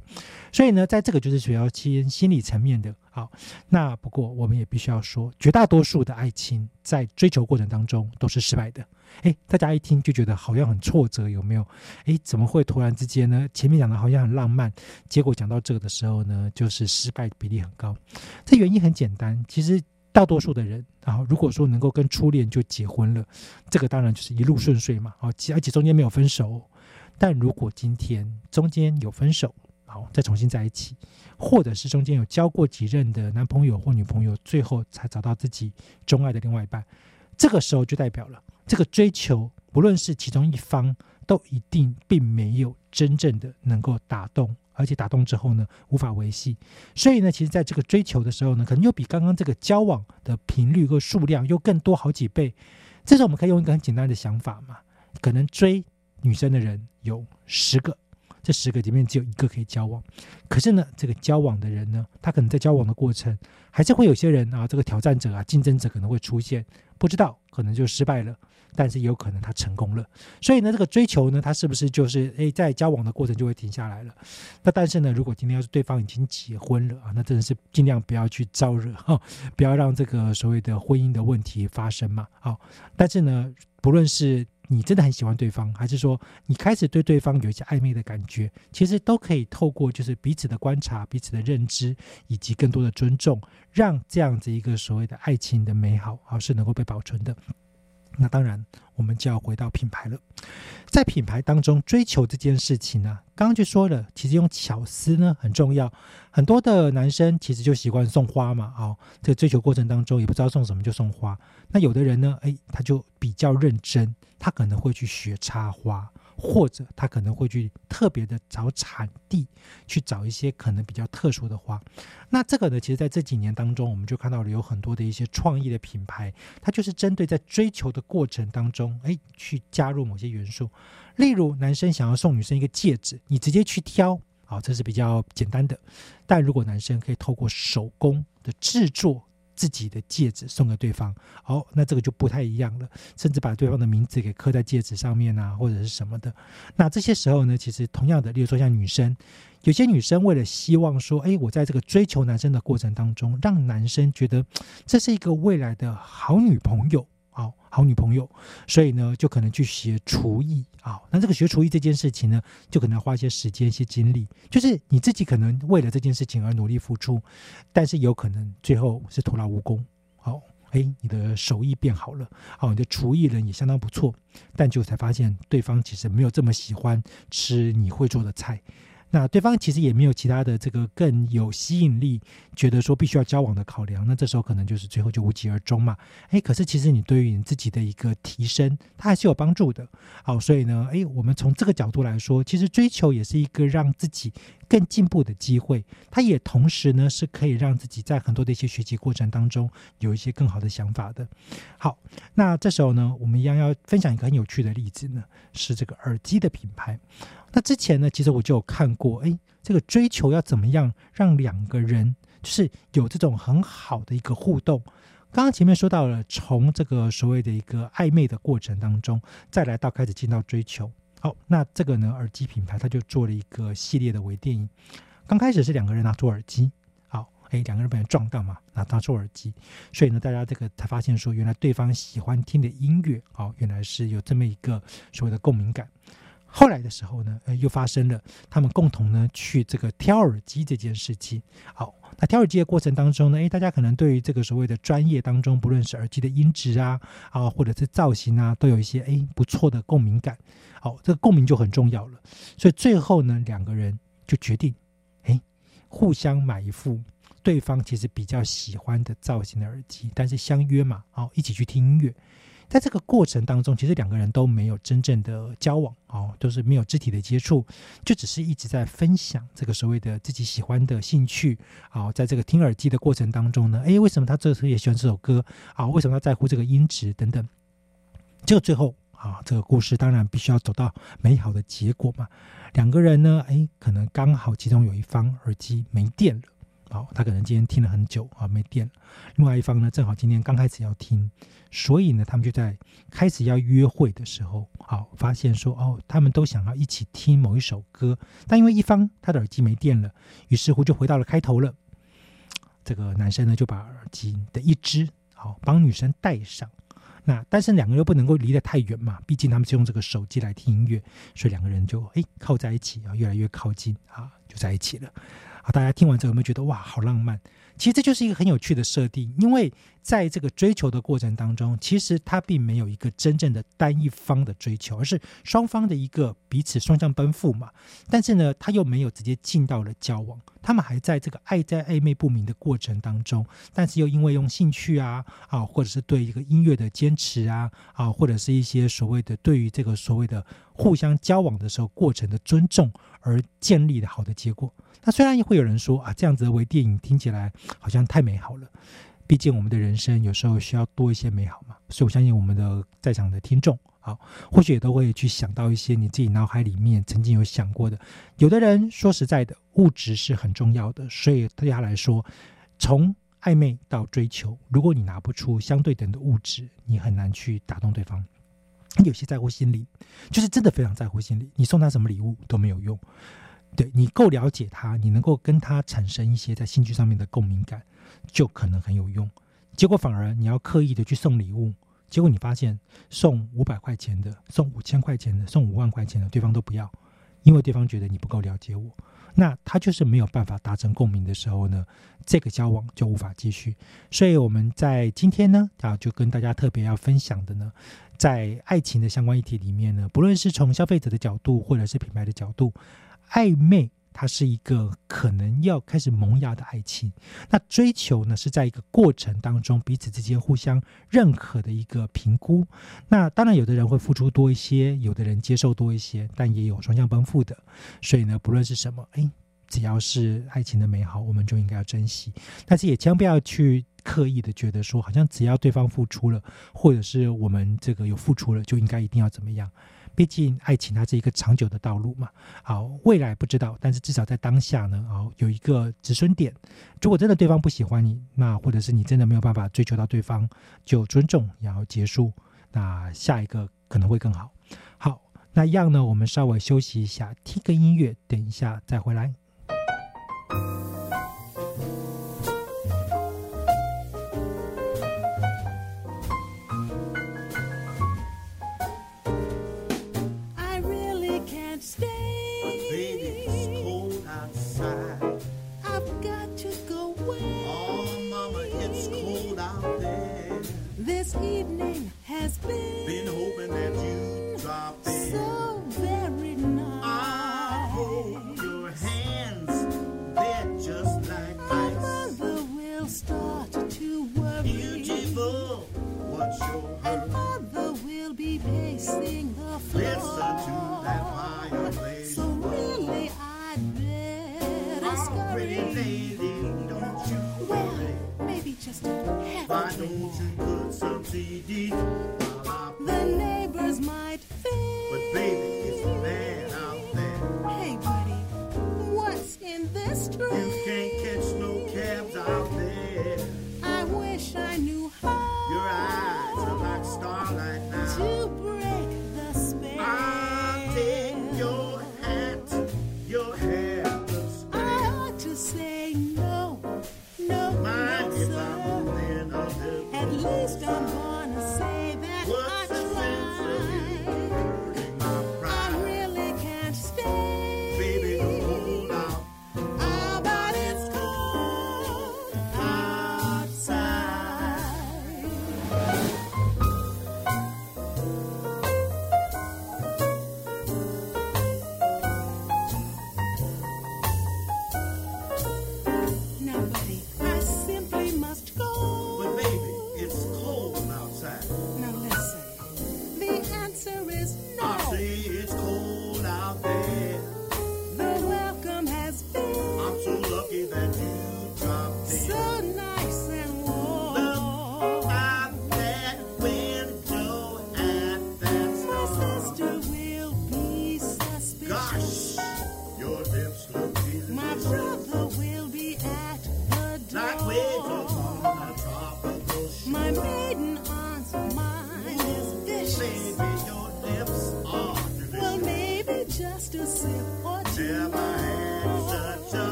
所以呢，在这个就是主要亲心理层面的。好，那不过我们也必须要说，绝大多数的爱情在追求过程当中都是失败的。哎，大家一听就觉得好像很挫折，有没有？哎，怎么会突然之间呢？前面讲的好像很浪漫，结果讲到这个的时候呢，就是失败比例很高。这原因很简单，其实大多数的人，然后如果说能够跟初恋就结婚了，这个当然就是一路顺遂嘛。好，而且中间没有分手。但如果今天中间有分手，再重新在一起，或者是中间有交过几任的男朋友或女朋友，最后才找到自己钟爱的另外一半，这个时候就代表了。这个追求，不论是其中一方都一定并没有真正的能够打动，而且打动之后呢，无法维系。所以呢，其实在这个追求的时候呢，可能又比刚刚这个交往的频率和数量又更多好几倍。这时候我们可以用一个很简单的想法嘛，可能追女生的人有十个。这十个里面只有一个可以交往，可是呢，这个交往的人呢，他可能在交往的过程，还是会有些人啊，这个挑战者啊、竞争者可能会出现，不知道可能就失败了，但是有可能他成功了。所以呢，这个追求呢，他是不是就是诶，在交往的过程就会停下来了？那但是呢，如果今天要是对方已经结婚了啊，那真的是尽量不要去招惹哈，不要让这个所谓的婚姻的问题发生嘛。好，但是呢，不论是你真的很喜欢对方，还是说你开始对对方有一些暧昧的感觉，其实都可以透过就是彼此的观察、彼此的认知以及更多的尊重，让这样子一个所谓的爱情的美好啊是能够被保存的。那当然，我们就要回到品牌了。在品牌当中追求这件事情呢，刚刚就说了，其实用巧思呢很重要。很多的男生其实就习惯送花嘛，哦，这个追求过程当中也不知道送什么就送花。那有的人呢，哎，他就比较认真，他可能会去学插花。或者他可能会去特别的找产地，去找一些可能比较特殊的花。那这个呢，其实在这几年当中，我们就看到了有很多的一些创意的品牌，它就是针对在追求的过程当中，哎，去加入某些元素。例如，男生想要送女生一个戒指，你直接去挑，好，这是比较简单的。但如果男生可以透过手工的制作，自己的戒指送给对方，哦，那这个就不太一样了，甚至把对方的名字给刻在戒指上面啊，或者是什么的。那这些时候呢，其实同样的，例如说像女生，有些女生为了希望说，哎，我在这个追求男生的过程当中，让男生觉得这是一个未来的好女朋友。好好女朋友，所以呢，就可能去学厨艺好。那这个学厨艺这件事情呢，就可能要花一些时间、一些精力。就是你自己可能为了这件事情而努力付出，但是有可能最后是徒劳无功。好，哎，你的手艺变好了，好，你的厨艺人也相当不错，但就才发现对方其实没有这么喜欢吃你会做的菜。那对方其实也没有其他的这个更有吸引力，觉得说必须要交往的考量，那这时候可能就是最后就无疾而终嘛。哎，可是其实你对于你自己的一个提升，它还是有帮助的。好，所以呢，哎，我们从这个角度来说，其实追求也是一个让自己更进步的机会。它也同时呢是可以让自己在很多的一些学习过程当中有一些更好的想法的。好，那这时候呢，我们一样要分享一个很有趣的例子呢，是这个耳机的品牌。那之前呢，其实我就有看过，哎，这个追求要怎么样让两个人就是有这种很好的一个互动。刚刚前面说到了，从这个所谓的一个暧昧的过程当中，再来到开始进到追求。好，那这个呢，耳机品牌它就做了一个系列的微电影。刚开始是两个人拿出耳机，好，哎，两个人被人撞到嘛，拿拿出耳机，所以呢，大家这个才发现说，原来对方喜欢听的音乐，哦，原来是有这么一个所谓的共鸣感。后来的时候呢，呃，又发生了他们共同呢去这个挑耳机这件事情。好，那挑耳机的过程当中呢，诶，大家可能对于这个所谓的专业当中，不论是耳机的音质啊，啊，或者是造型啊，都有一些诶不错的共鸣感。好，这个共鸣就很重要了。所以最后呢，两个人就决定，诶，互相买一副对方其实比较喜欢的造型的耳机，但是相约嘛，好，一起去听音乐。在这个过程当中，其实两个人都没有真正的交往哦，都是没有肢体的接触，就只是一直在分享这个所谓的自己喜欢的兴趣啊。在这个听耳机的过程当中呢，诶，为什么他这时候也喜欢这首歌啊？为什么他在乎这个音质等等？就最后啊，这个故事当然必须要走到美好的结果嘛。两个人呢，诶，可能刚好其中有一方耳机没电了。好，他可能今天听了很久啊，没电了。另外一方呢，正好今天刚开始要听，所以呢，他们就在开始要约会的时候，好，发现说哦，他们都想要一起听某一首歌，但因为一方他的耳机没电了，于是乎就回到了开头了。这个男生呢，就把耳机的一只好帮女生戴上。那但是两个人又不能够离得太远嘛，毕竟他们是用这个手机来听音乐，所以两个人就哎靠在一起啊，越来越靠近啊，就在一起了。好，大家听完之后有没有觉得哇，好浪漫？其实这就是一个很有趣的设定，因为在这个追求的过程当中，其实它并没有一个真正的单一方的追求，而是双方的一个彼此双向奔赴嘛。但是呢，他又没有直接进到了交往，他们还在这个爱在暧昧不明的过程当中，但是又因为用兴趣啊啊，或者是对一个音乐的坚持啊啊，或者是一些所谓的对于这个所谓的互相交往的时候过程的尊重而建立的好的结果。那虽然会有人说啊，这样子的微电影听起来好像太美好了，毕竟我们的人生有时候需要多一些美好嘛。所以我相信我们的在场的听众啊，或许也都会去想到一些你自己脑海里面曾经有想过的。有的人说实在的，物质是很重要的，所以对他来说，从暧昧到追求，如果你拿不出相对等的物质，你很难去打动对方。有些在乎心理，就是真的非常在乎心理，你送他什么礼物都没有用。对你够了解他，你能够跟他产生一些在兴趣上面的共鸣感，就可能很有用。结果反而你要刻意的去送礼物，结果你发现送五百块钱的、送五千块钱的、送五万块钱的，对方都不要，因为对方觉得你不够了解我。那他就是没有办法达成共鸣的时候呢，这个交往就无法继续。所以我们在今天呢，啊，就跟大家特别要分享的呢，在爱情的相关议题里面呢，不论是从消费者的角度，或者是品牌的角度。暧昧，它是一个可能要开始萌芽的爱情。那追求呢，是在一个过程当中彼此之间互相认可的一个评估。那当然，有的人会付出多一些，有的人接受多一些，但也有双向奔赴的。所以呢，不论是什么，哎，只要是爱情的美好，我们就应该要珍惜。但是也千万不要去刻意的觉得说，好像只要对方付出了，或者是我们这个有付出了，就应该一定要怎么样。毕竟爱情它是一个长久的道路嘛，好，未来不知道，但是至少在当下呢，哦，有一个止损点。如果真的对方不喜欢你，那或者是你真的没有办法追求到对方，就尊重，然后结束。那下一个可能会更好。好，那样呢，我们稍微休息一下，听个音乐，等一下再回来。Bye. dit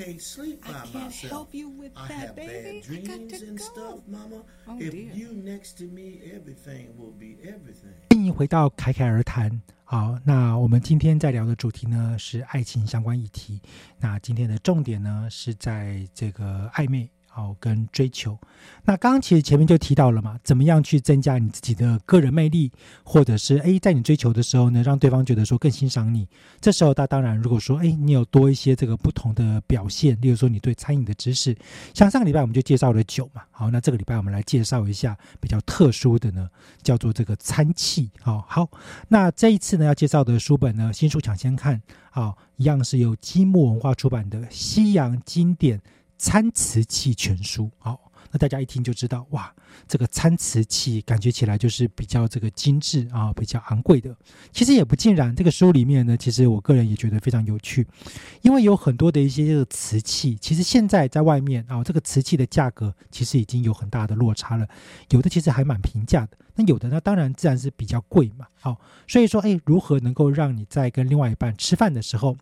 can't sleep I by can't myself. help you with I that, have baby. bad I got dreams to and go. stuff, Mama. Oh, if dear. you next to me, everything will be everything. 欢迎回到侃侃而谈。好，那我们今天在聊的主题呢是爱情相关议题。那今天的重点呢是在这个暧昧。好，跟追求。那刚刚其实前面就提到了嘛，怎么样去增加你自己的个人魅力，或者是诶，在你追求的时候呢，让对方觉得说更欣赏你。这时候，他当然如果说诶，你有多一些这个不同的表现，例如说你对餐饮的知识，像上个礼拜我们就介绍了酒嘛。好，那这个礼拜我们来介绍一下比较特殊的呢，叫做这个餐器。好，好，那这一次呢要介绍的书本呢，新书抢先看。好，一样是由积木文化出版的《西洋经典餐瓷器全书》。好，那大家一听就知道，哇，这个餐瓷器感觉起来就是比较这个精致啊，比较昂贵的。其实也不尽然，这个书里面呢，其实我个人也觉得非常有趣，因为有很多的一些这个瓷器，其实现在在外面啊，这个瓷器的价格其实已经有很大的落差了，有的其实还蛮平价的，那有的呢，当然自然是比较贵嘛。好，所以说，哎，如何能够让你在跟另外一半吃饭的时候，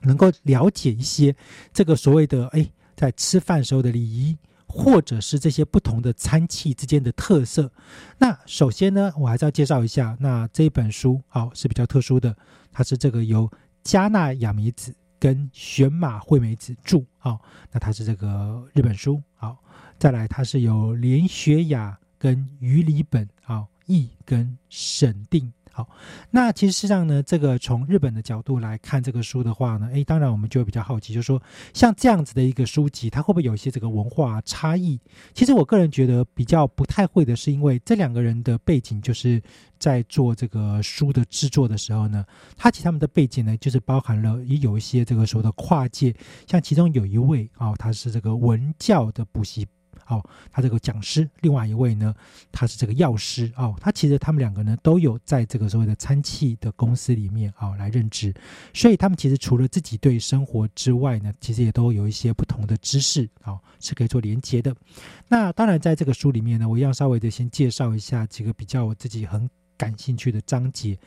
能够了解一些这个所谓的哎，在吃饭时候的礼仪。或者是这些不同的餐器之间的特色。那首先呢，我还是要介绍一下，那这一本书好、是比较特殊的，它是这个由加纳雅美子跟玄马惠美子著，好、那它是这个日本书，好、再来它是由连雪雅跟于里本好译跟审定。好，那其实事实上呢，这个从日本的角度来看这个书的话呢，诶，当然我们就会比较好奇，就是说像这样子的一个书籍，它会不会有一些这个文化差异？其实我个人觉得比较不太会的是，因为这两个人的背景就是在做这个书的制作的时候呢，他其实他们的背景呢，就是包含了也有一些这个所谓的跨界，像其中有一位哦，他是这个文教的补习。哦，他这个讲师，另外一位呢，他是这个药师哦，他其实他们两个呢都有在这个所谓的餐器的公司里面哦来任职，所以他们其实除了自己对生活之外呢，其实也都有一些不同的知识哦是可以做连接的。那当然，在这个书里面呢，我一样稍微的先介绍一下几个比较我自己很感兴趣的章节。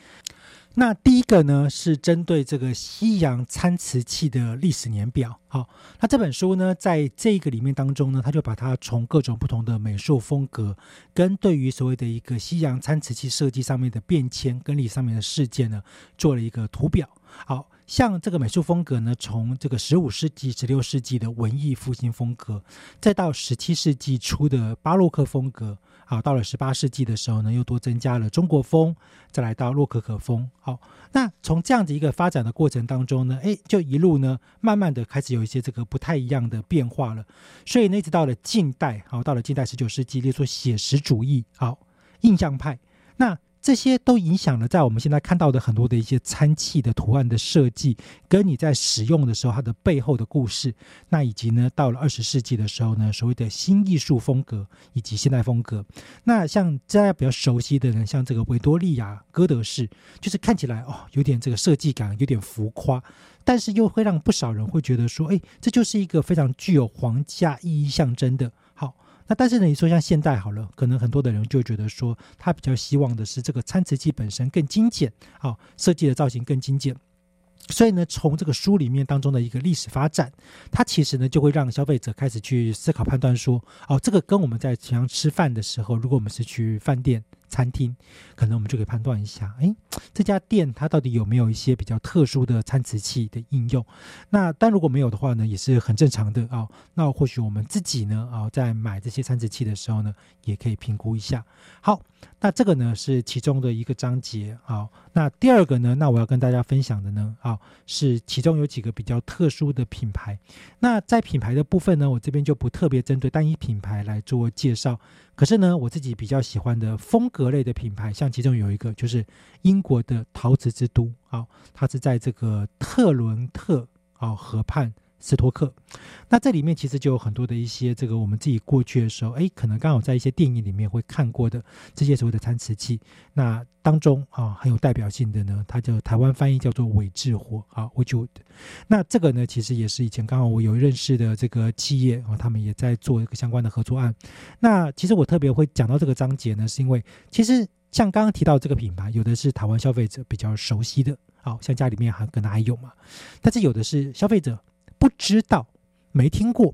那第一个呢，是针对这个西洋餐瓷器的历史年表。好，那这本书呢，在这个里面当中呢，他就把它从各种不同的美术风格，跟对于所谓的一个西洋餐瓷器设计上面的变迁跟历史上面的事件呢，做了一个图表。好像这个美术风格呢，从这个十五世纪、十六世纪的文艺复兴风格，再到十七世纪初的巴洛克风格。好，到了十八世纪的时候呢，又多增加了中国风，再来到洛可可风。好，那从这样子一个发展的过程当中呢，哎，就一路呢，慢慢的开始有一些这个不太一样的变化了。所以呢，一直到了近代，好，到了近代十九世纪，例如说写实主义，好，印象派，那。这些都影响了在我们现在看到的很多的一些餐器的图案的设计，跟你在使用的时候它的背后的故事。那以及呢，到了二十世纪的时候呢，所谓的新艺术风格以及现代风格。那像大家比较熟悉的呢，像这个维多利亚哥德式，就是看起来哦，有点这个设计感，有点浮夸，但是又会让不少人会觉得说，哎，这就是一个非常具有皇家意义象征的。那但是呢，你说像现代好了，可能很多的人就觉得说，他比较希望的是这个餐瓷器本身更精简，好、设计的造型更精简。所以呢，从这个书里面当中的一个历史发展，它其实呢就会让消费者开始去思考判断说，哦，这个跟我们在平常吃饭的时候，如果我们是去饭店、餐厅，可能我们就可以判断一下，诶，这家店它到底有没有一些比较特殊的餐瓷器的应用？那但如果没有的话呢，也是很正常的啊、那或许我们自己呢，啊、在买这些餐瓷器的时候呢，也可以评估一下。好，那这个呢是其中的一个章节。好，那第二个呢，那我要跟大家分享的呢，啊，是其中有几个比较特殊的品牌。那在品牌的部分呢，我这边就不特别针对单一品牌来做介绍。可是呢，我自己比较喜欢的风格类的品牌，像其中有一个就是英国的陶瓷之都，啊，它是在这个特伦特啊河畔。斯托克，那这里面其实就有很多的一些这个我们自己过去的时候，哎，可能刚好在一些电影里面会看过的这些所谓的餐瓷器。那当中啊很有代表性的呢，它叫台湾翻译叫做伟智火啊 w i c h w o o d 那这个呢，其实也是以前刚好我有认识的这个企业啊，他们也在做一个相关的合作案。那其实我特别会讲到这个章节呢，是因为其实。像刚刚提到这个品牌，有的是台湾消费者比较熟悉的，好像家里面还可能还有嘛，但是有的是消费者不知道、没听过。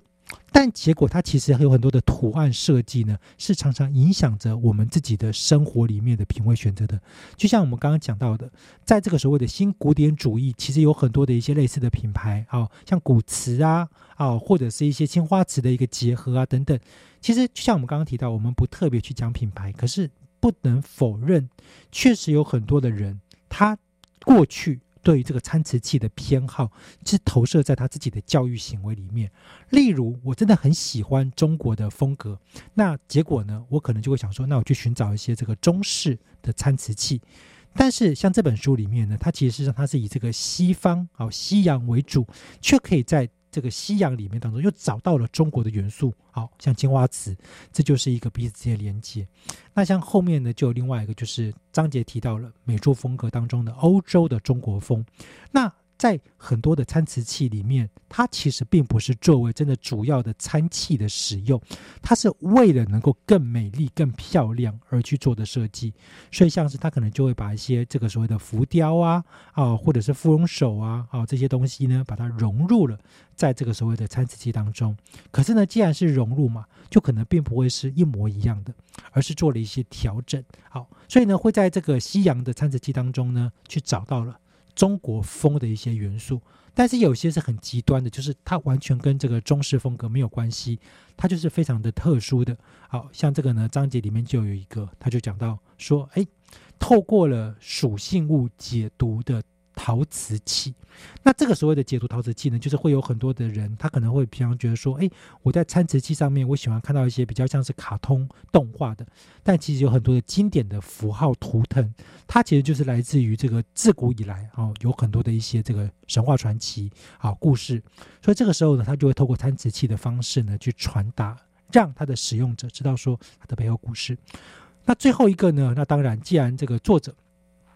但结果，它其实还有很多的图案设计呢，是常常影响着我们自己的生活里面的品味选择的。就像我们刚刚讲到的，在这个所谓的新古典主义，其实有很多的一些类似的品牌啊，像古瓷啊，啊，或者是一些青花瓷的一个结合啊等等。其实就像我们刚刚提到，我们不特别去讲品牌，可是不能否认，确实有很多的人，他过去。对于这个餐瓷器的偏好，是投射在他自己的教育行为里面。例如，我真的很喜欢中国的风格，那结果呢，我可能就会想说，那我去寻找一些这个中式的餐瓷器。但是，像这本书里面呢，它其实是它是以这个西方啊西洋为主，却可以在。这个西洋里面当中又找到了中国的元素，好像青花瓷，这就是一个彼此之间连接。那像后面呢，就有另外一个，就是张杰提到了美术风格当中的欧洲的中国风。那在很多的餐瓷器里面，它其实并不是作为真的主要的餐器的使用，它是为了能够更美丽、更漂亮而去做的设计。所以，像是它可能就会把一些这个所谓的浮雕啊，啊，或者是芙蓉手啊，啊这些东西呢，把它融入了在这个所谓的餐瓷器当中。可是呢，既然是融入嘛，就可能并不会是一模一样的，而是做了一些调整。好，所以呢，会在这个西洋的餐瓷器当中呢，去找到了。中国风的一些元素，但是有些是很极端的，就是它完全跟这个中式风格没有关系，它就是非常的特殊的。好像这个呢，章节里面就有一个，他就讲到说，哎，透过了属性物解读的。陶瓷器，那这个所谓的解读陶瓷器呢，就是会有很多的人，他可能会平常觉得说，哎，我在餐瓷器上面，我喜欢看到一些比较像是卡通动画的，但其实有很多的经典的符号图腾，它其实就是来自于这个自古以来啊，有很多的一些这个神话传奇啊故事，所以这个时候呢，他就会透过餐瓷器的方式呢，去传达，让他的使用者知道说它的背后故事。那最后一个呢，那当然，既然这个作者。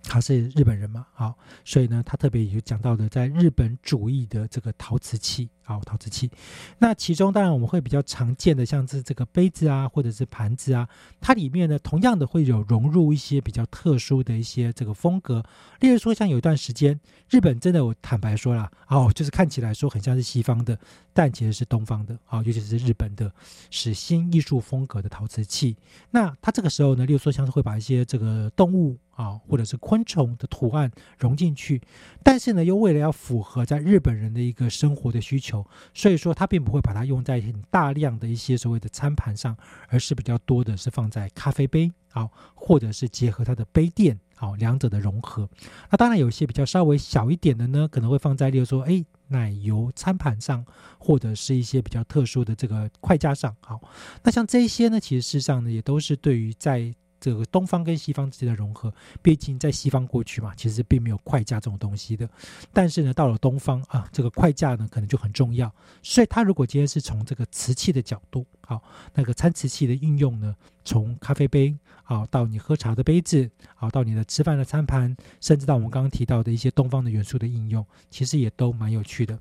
他是日本人嘛，好，所以呢，他特别也就讲到的，在日本主义的这个陶瓷器，好，陶瓷器，那其中当然我们会比较常见的，像是这个杯子啊，或者是盘子啊，它里面呢，同样的会有融入一些比较特殊的一些这个风格，例如说，像有一段时间，日本真的，我坦白说了，哦，就是看起来说很像是西方的，但其实是东方的，啊，尤其是日本的，是新艺术风格的陶瓷器，那它这个时候呢，例如说，像是会把一些这个动物。啊，或者是昆虫的图案融进去，但是呢，又为了要符合在日本人的一个生活的需求，所以说它并不会把它用在很大量的一些所谓的餐盘上，而是比较多的是放在咖啡杯啊，或者是结合它的杯垫啊，两者的融合。那当然有一些比较稍微小一点的呢，可能会放在例如说，哎，奶油餐盘上，或者是一些比较特殊的这个筷架上。好，那像这些呢，其实事实上呢，也都是对于在这个东方跟西方之间的融合，毕竟在西方过去嘛，其实并没有筷架这种东西的。但是呢，到了东方啊，这个筷架呢可能就很重要。所以，他如果今天是从这个瓷器的角度，好，那个餐瓷器的应用呢，从咖啡杯啊，到你喝茶的杯子，啊，到你的吃饭的餐盘，甚至到我们刚刚提到的一些东方的元素的应用，其实也都蛮有趣的。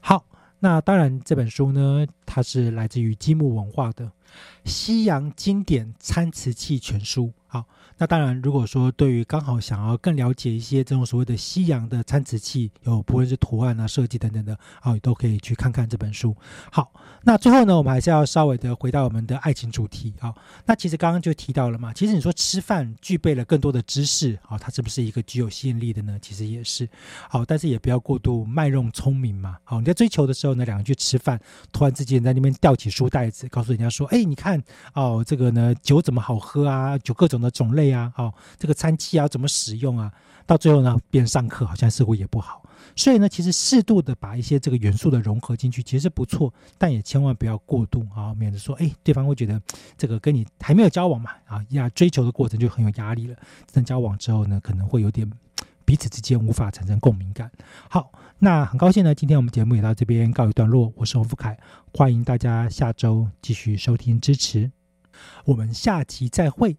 好，那当然这本书呢，它是来自于积木文化的。西洋经典参瓷器全书，好。那当然，如果说对于刚好想要更了解一些这种所谓的西洋的餐瓷器，有不论是图案啊、设计等等的，好，都可以去看看这本书。好，那最后呢，我们还是要稍微的回到我们的爱情主题。好，那其实刚刚就提到了嘛，其实你说吃饭具备了更多的知识，好，它是不是一个具有吸引力的呢？其实也是。好，但是也不要过度卖弄聪明嘛。好，你在追求的时候呢，两个人去吃饭，突然之间在那边吊起书袋子，告诉人家说：“哎，你看哦，这个呢酒怎么好喝啊？酒各种的种类。”啊，好，这个餐器要怎么使用啊？到最后呢，边上课好像似乎也不好。所以呢，其实适度的把一些这个元素的融合进去，其实不错，但也千万不要过度啊，免得说，哎，对方会觉得这个跟你还没有交往嘛，啊，呀，追求的过程就很有压力了。等交往之后呢，可能会有点彼此之间无法产生共鸣感。好，那很高兴呢，今天我们节目也到这边告一段落。我是洪福凯，欢迎大家下周继续收听支持，我们下期再会。